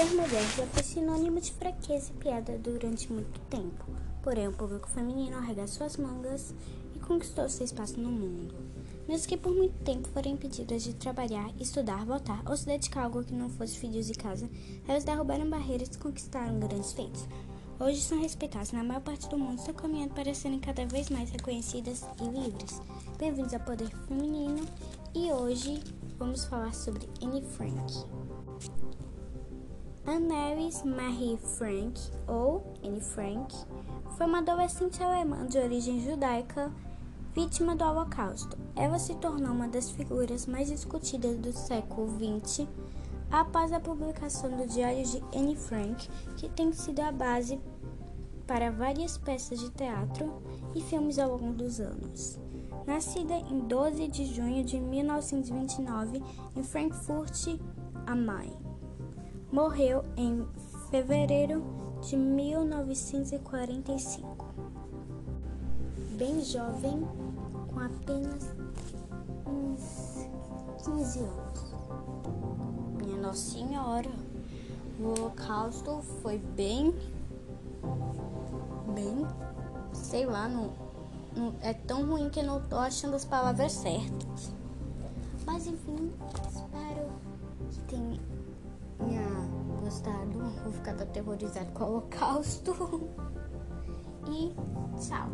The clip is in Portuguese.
Ser mulher já foi sinônimo de fraqueza e piada durante muito tempo. Porém, o público feminino arregaçou as mangas e conquistou seu espaço no mundo. Mesmo que por muito tempo foram impedidas de trabalhar, estudar, votar ou se dedicar a algo que não fosse filhos de casa, elas derrubaram barreiras e conquistaram grandes feitos. Hoje são respeitadas na maior parte do mundo estão caminhando para serem cada vez mais reconhecidas e livres. Bem-vindos ao Poder Feminino e hoje vamos falar sobre Anne Frank. Annelies Marie Frank, ou Anne Frank, foi uma adolescente alemã de origem judaica vítima do Holocausto. Ela se tornou uma das figuras mais discutidas do século XX após a publicação do Diário de Anne Frank, que tem sido a base para várias peças de teatro e filmes ao longo dos anos. Nascida em 12 de junho de 1929 em Frankfurt am Main. Morreu em fevereiro de 1945. Bem jovem, com apenas uns 15 anos. Minha Nossa Senhora, o Holocausto foi bem. bem. sei lá, não, não, é tão ruim que não tô achando as palavras certas. Mas enfim, espero que tenha gostado, vou ficar aterrorizado com o holocausto. E tchau.